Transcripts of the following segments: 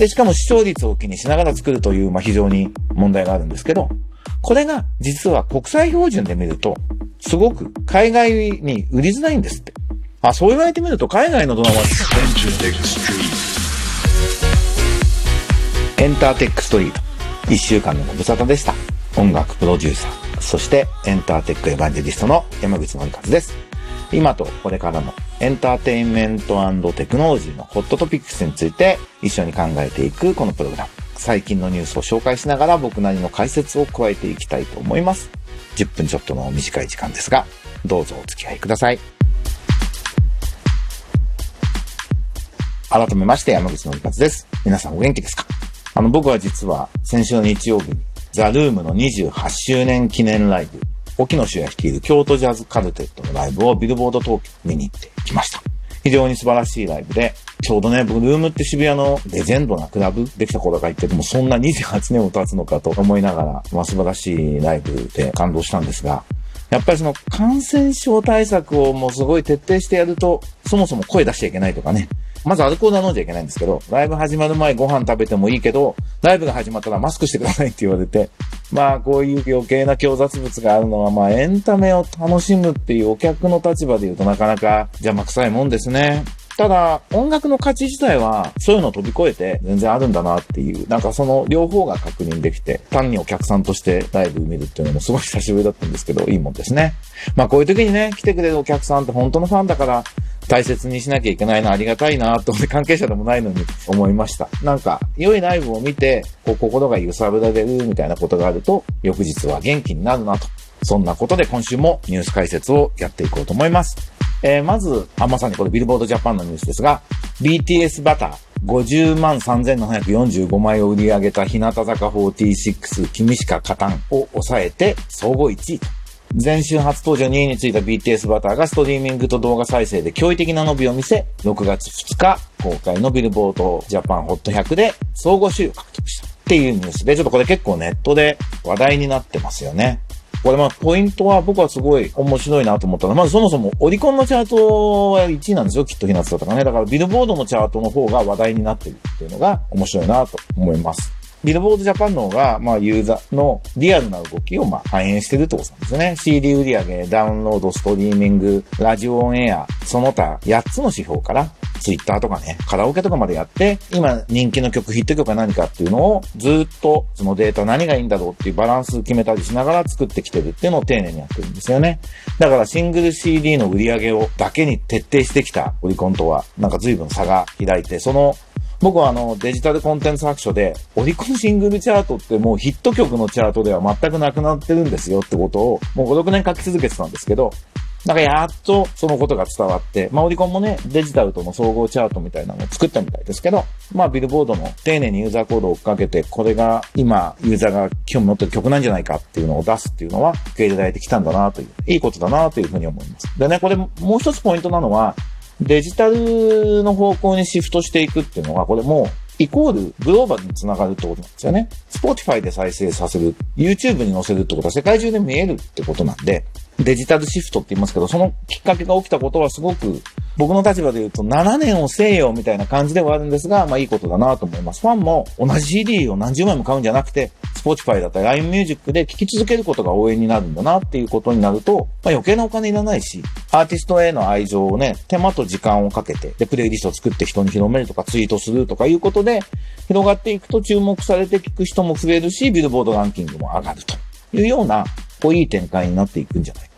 で、しかも視聴率を気にしながら作るという、まあ、非常に問題があるんですけど、これが実は国際標準で見ると、すごく海外に売りづらいんですって。あ、そう言われてみると海外のドラマはエンターテックストリート。一週間のご無沙汰でした。音楽プロデューサー、そしてエンターテックエヴァンジェリストの山口のりかずです。今とこれからのエンターテインメントテクノロジーのホットトピックスについて一緒に考えていくこのプログラム。最近のニュースを紹介しながら僕なりの解説を加えていきたいと思います。10分ちょっとの短い時間ですが、どうぞお付き合いください。改めまして山口のりかずです。皆さんお元気ですか？あの、僕は実は先週の日曜日にザ・ルームの28周年記念ライブ、沖野主也率いる京都ジャズカルテットのライブをビルボード東京見に行ってきました。非常に素晴らしいライブで、ちょうどね、僕、ルームって渋谷のレジェンドなクラブできた頃が言ってても、そんな28年も経つのかと思いながら、まあ素晴らしいライブで感動したんですが、やっぱりその感染症対策をもうすごい徹底してやると、そもそも声出しちゃいけないとかね。まずアルコールは飲んじゃいけないんですけど、ライブ始まる前ご飯食べてもいいけど、ライブが始まったらマスクしてくださいって言われて、まあこういう余計な強雑物があるのは、まあエンタメを楽しむっていうお客の立場で言うとなかなか邪魔くさいもんですね。ただ、音楽の価値自体は、そういうのを飛び越えて全然あるんだなっていう、なんかその両方が確認できて、単にお客さんとしてライブ見るっていうのもすごい久しぶりだったんですけど、いいもんですね。まあこういう時にね、来てくれるお客さんって本当のファンだから、大切にしなきゃいけないな、ありがたいな、と関係者でもないのに思いました。なんか、良いライブを見て、こう、心が揺さぶられるみたいなことがあると、翌日は元気になるなと。そんなことで今週もニュース解説をやっていこうと思います。えー、まず、あ、まさにこれビルボードジャパンのニュースですが、BTS バター、50万3745枚を売り上げた日向坂46、君しか勝たんを抑えて総合1位と。前週初登場2位についた BTS バターがストリーミングと動画再生で驚異的な伸びを見せ、6月2日公開のビルボードジャパンホット100で総合首位を獲得したっていうニュースで、ちょっとこれ結構ネットで話題になってますよね。これまあ、ポイントは僕はすごい面白いなと思ったのは、まずそもそもオリコンのチャートは1位なんですよ、きっとひなつだとかね。だからビルボードのチャートの方が話題になってるっていうのが面白いなと思います。ビルボードジャパンの方が、まあ、ユーザーのリアルな動きを、まあ、反映してるってことなんですね。CD 売上、ダウンロード、ストリーミング、ラジオオンエア、その他8つの指標から、ツイッターとかね、カラオケとかまでやって、今人気の曲、ヒット曲は何かっていうのをずっとそのデータ何がいいんだろうっていうバランス決めたりしながら作ってきてるっていうのを丁寧にやってるんですよね。だからシングル CD の売り上げをだけに徹底してきたオリコンとは、なんか随分差が開いて、その僕はあの、デジタルコンテンツ白書で、オリコンシングルチャートってもうヒット曲のチャートでは全くなくなってるんですよってことを、もう5、6年書き続けてたんですけど、なんかやっとそのことが伝わって、まあオリコンもね、デジタルとの総合チャートみたいなのを作ったみたいですけど、まあビルボードの丁寧にユーザーコードを追っかけて、これが今ユーザーが興味持ってる曲なんじゃないかっていうのを出すっていうのは受け入れられてきたんだなという、いいことだなというふうに思います。でね、これもう一つポイントなのは、デジタルの方向にシフトしていくっていうのが、これもイコールグローバルにつながるってことなんですよね。Spotify で再生させる、YouTube に載せるってことは世界中で見えるってことなんで、デジタルシフトって言いますけど、そのきっかけが起きたことはすごく、僕の立場で言うと7年をせよみたいな感じではあるんですが、まあいいことだなと思います。ファンも同じ CD を何十枚も買うんじゃなくて、Spotify だったり LINE Music で聴き続けることが応援になるんだなっていうことになると、まあ余計なお金いらないし、アーティストへの愛情をね、手間と時間をかけて、で、プレイリストを作って人に広めるとかツイートするとかいうことで、広がっていくと注目されて聞く人も増えるし、ビルボードランキングも上がるというような、こういい展開になっていくんじゃない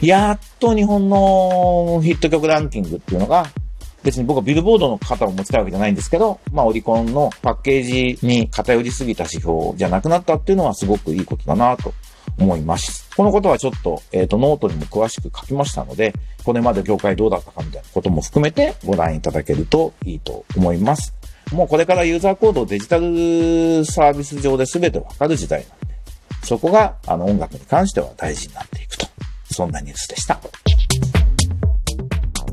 やっと日本のヒット曲ランキングっていうのが、別に僕はビルボードの肩を持ちたいわけじゃないんですけど、まあオリコンのパッケージに偏りすぎた指標じゃなくなったっていうのはすごくいいことだなと思います。このことはちょっと、えっ、ー、と、ノートにも詳しく書きましたので、これまで業界どうだったかみたいなことも含めてご覧いただけるといいと思います。もうこれからユーザー行動をデジタルサービス上で全てわかる時代なんで、そこがあの音楽に関しては大事になっていくと。そんなニュースでした。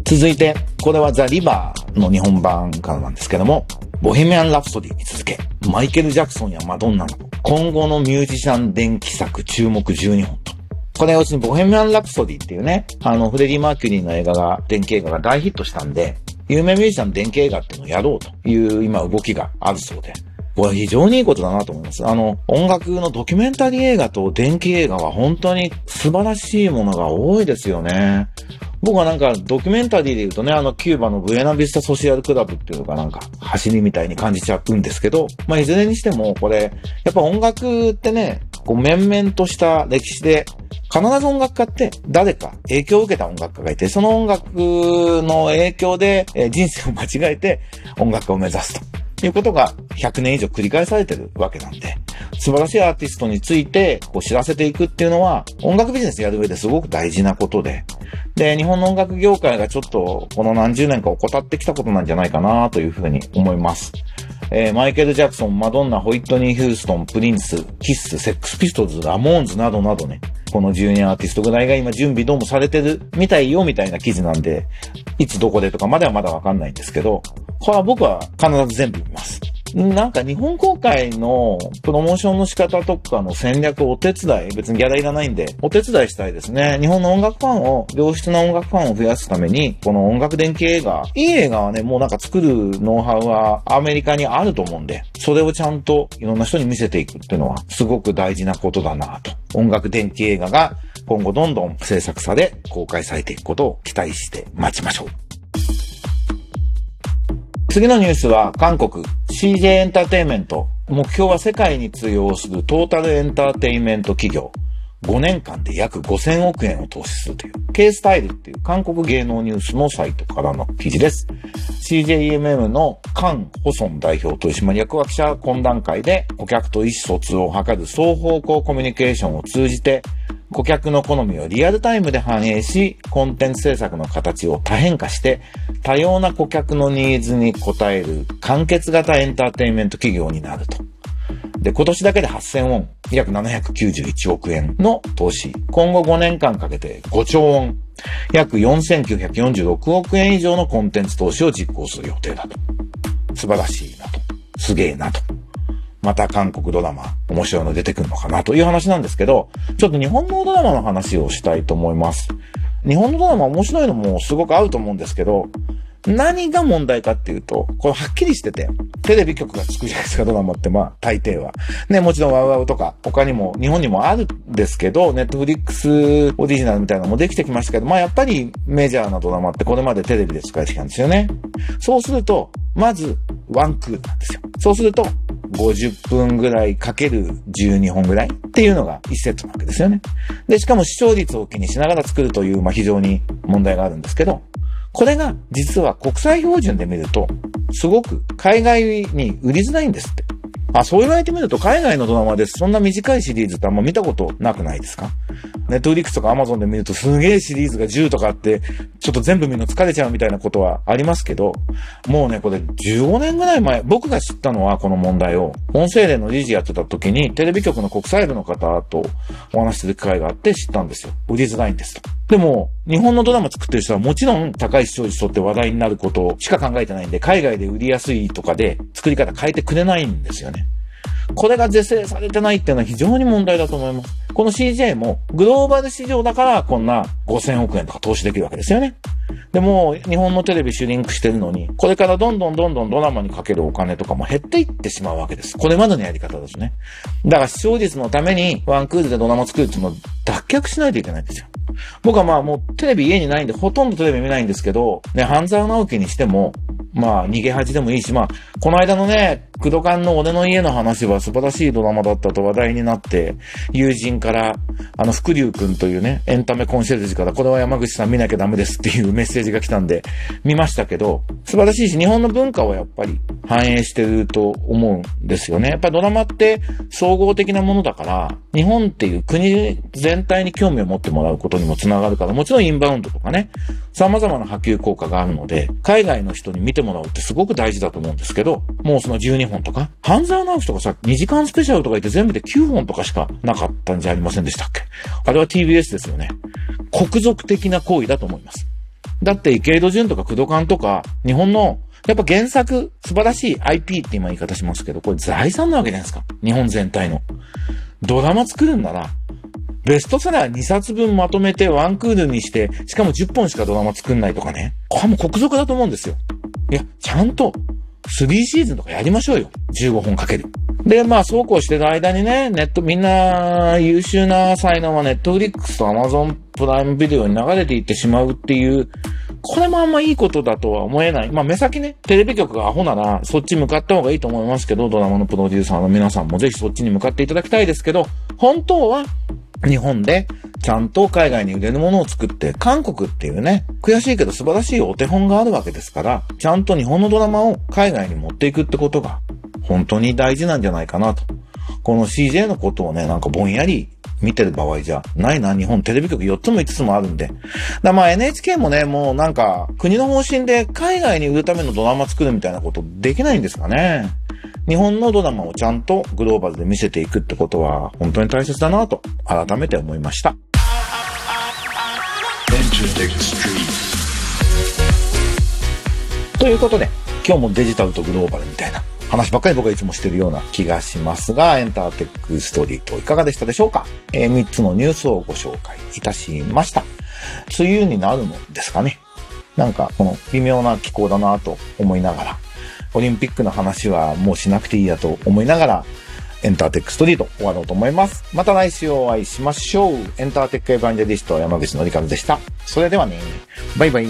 続いて、これは THE RIVER の日本版からなんですけども、ボヘミアン・ラプソディに続け、マイケル・ジャクソンやマドンナの今後のミュージシャン電気作注目12本と。これ要するにボヘミアン・ラプソディっていうね、あの、フレディ・マーキュリーの映画が、電気映画が大ヒットしたんで、有名ミュージシャン電気映画っていうのをやろうという今動きがあるそうで。これは非常にいいことだなと思います。あの、音楽のドキュメンタリー映画と電気映画は本当に素晴らしいものが多いですよね。僕はなんかドキュメンタリーで言うとね、あのキューバのブエナビスタソシアルクラブっていうのがなんか走りみたいに感じちゃうんですけど、まあいずれにしてもこれ、やっぱ音楽ってね、こう面々とした歴史で必ず音楽家って誰か影響を受けた音楽家がいて、その音楽の影響で人生を間違えて音楽家を目指すと。いうことが100年以上繰り返されてるわけなんで、素晴らしいアーティストについてこう知らせていくっていうのは、音楽ビジネスやる上ですごく大事なことで、で、日本の音楽業界がちょっとこの何十年か怠ってきたことなんじゃないかなというふうに思います。えー、マイケル・ジャクソン、マドンナ、ホイットニー・ヒューストン、プリンス、キッス、セックス・ピストルズ、ラモーンズなどなどね、この12アーティストぐらいが今準備どうもされてるみたいよみたいな記事なんで、いつどこでとかまではまだわかんないんですけど、これは僕は必ず全部見ます。なんか日本公開のプロモーションの仕方とかの戦略をお手伝い、別にギャラいらないんで、お手伝いしたいですね。日本の音楽ファンを、良質な音楽ファンを増やすために、この音楽電気映画、いい映画はね、もうなんか作るノウハウはアメリカにあると思うんで、それをちゃんといろんな人に見せていくっていうのは、すごく大事なことだなと。音楽電気映画が今後どんどん制作され、公開されていくことを期待して待ちましょう。次のニュースは韓国 CJ エンターテイメント。目標は世界に通用するトータルエンターテイメント企業。5年間で約5000億円を投資するという、K スタイルっていう韓国芸能ニュースのサイトからの記事です。CJEMM のカン・ホソン代表取締役は記者懇談会で顧客と意思疎通を図る双方向コミュニケーションを通じて顧客の好みをリアルタイムで反映し、コンテンツ制作の形を多変化して、多様な顧客のニーズに応える完結型エンターテインメント企業になると。で、今年だけで8000ウォン、約791億円の投資。今後5年間かけて5兆ウォン、約4946億円以上のコンテンツ投資を実行する予定だと。素晴らしいなと。すげえなと。また韓国ドラマ、面白いの出てくるのかなという話なんですけど、ちょっと日本のドラマの話をしたいと思います。日本のドラマ面白いのもすごく合うと思うんですけど、何が問題かっていうと、これはっきりしてて、テレビ局が作るじゃないですか、ドラマって、まあ、大抵は。ね、もちろんワウワウとか、他にも、日本にもあるんですけど、ネットフリックスオリジナルみたいなのもできてきましたけど、まあ、やっぱりメジャーなドラマってこれまでテレビで使えてきたんですよね。そうすると、まず、ワンクールなんですよ。そうすると、50分ぐらいかける12本ぐらいっていうのが1セットなわけですよね。で、しかも視聴率を気にしながら作るという、まあ、非常に問題があるんですけど、これが実は国際標準で見ると、すごく海外に売りづらいんですって。あ、そう言われてみると海外のドラマです。そんな短いシリーズってあんま見たことなくないですか？ネットフリックスとかアマゾンで見るとすげえシリーズが10とかあって、ちょっと全部見るの疲れちゃうみたいなことはありますけど、もうね、これ15年ぐらい前、僕が知ったのはこの問題を、音声連の理事やってた時に、テレビ局の国際部の方とお話しする機会があって知ったんですよ。売りづらいんですと。でも、日本のドラマ作ってる人はもちろん高い視聴率取って話題になることしか考えてないんで、海外で売りやすいとかで作り方変えてくれないんですよね。これが是正されてないっていうのは非常に問題だと思います。この CJ もグローバル市場だからこんな5000億円とか投資できるわけですよね。でも、日本のテレビシュリンクしてるのに、これからどんどんどんどんドラマにかけるお金とかも減っていってしまうわけです。これまでのやり方ですね。だから視聴率のためにワンクールでドラマ作るっていうのを脱却しないといけないんですよ。僕はまあもうテレビ家にないんでほとんどテレビ見ないんですけど、ね、半沢直樹にしても、まあ逃げ恥でもいいし、まあ、この間のね、クドカンの俺の家の話は素晴らしいドラマだったと話題になって、友人から、あの、福竜くんというね、エンタメコンシェルジュから、これは山口さん見なきゃダメですっていうメッセージが来たんで、見ましたけど、素晴らしいし、日本の文化をやっぱり反映してると思うんですよね。やっぱりドラマって総合的なものだから、日本っていう国全体に興味を持ってもらうことにもつながるから、もちろんインバウンドとかね、様々な波及効果があるので、海外の人に見てもらうってすごく大事だと思うんですけど、もうその12本とか、半沢直樹とかさ、2時間スペシャルとか言って全部で9本とかしかなかったんじゃありませんでしたっけ？あれは TBS ですよね。国賊的な行為だと思います。だって池井戸潤とか工藤館とか、日本のやっぱ原作、素晴らしい IP って今言い方しますけど、これ財産なわけじゃないですか。日本全体の。ドラマ作るんなら、ベストセラー2冊分まとめてワンクールにして、しかも10本しかドラマ作んないとかね。これも国賊だと思うんですよ。いや、ちゃんと3シーズンとかやりましょうよ。15本かける。で、まあ、そうこうしてる間にね、ネット、みんな優秀な才能はネットフリックスとアマゾンプライムビデオに流れていってしまうっていう、これもあんまいいことだとは思えない。まあ、目先ね、テレビ局がアホなら、そっち向かった方がいいと思いますけど、ドラマのプロデューサーの皆さんもぜひそっちに向かっていただきたいですけど、本当は、日本でちゃんと海外に売れるものを作って、韓国っていうね、悔しいけど素晴らしいお手本があるわけですから、ちゃんと日本のドラマを海外に持っていくってことが、本当に大事なんじゃないかなと。この CJ のことをね、なんかぼんやり見てる場合じゃないな、日本テレビ局4つも5つもあるんで。だまあ NHK もね、もうなんか国の方針で海外に売るためのドラマ作るみたいなことできないんですかね。日本のドラマをちゃんとグローバルで見せていくってことは本当に大切だなと改めて思いました。ということで、今日もデジタルとグローバルみたいな話ばっかり僕はいつもしてるような気がしますが、エンターテックストリートいかがでしたでしょうか？えー、3つのニュースをご紹介いたしました。梅雨になるのですかね？なんかこの微妙な気候だなと思いながら、オリンピックの話はもうしなくていいやと思いながら、エンターテックストリート終わろうと思います。また来週お会いしましょう。エンターテックエヴァンジェリスト山口のりかずでした。それではね、バイバイ。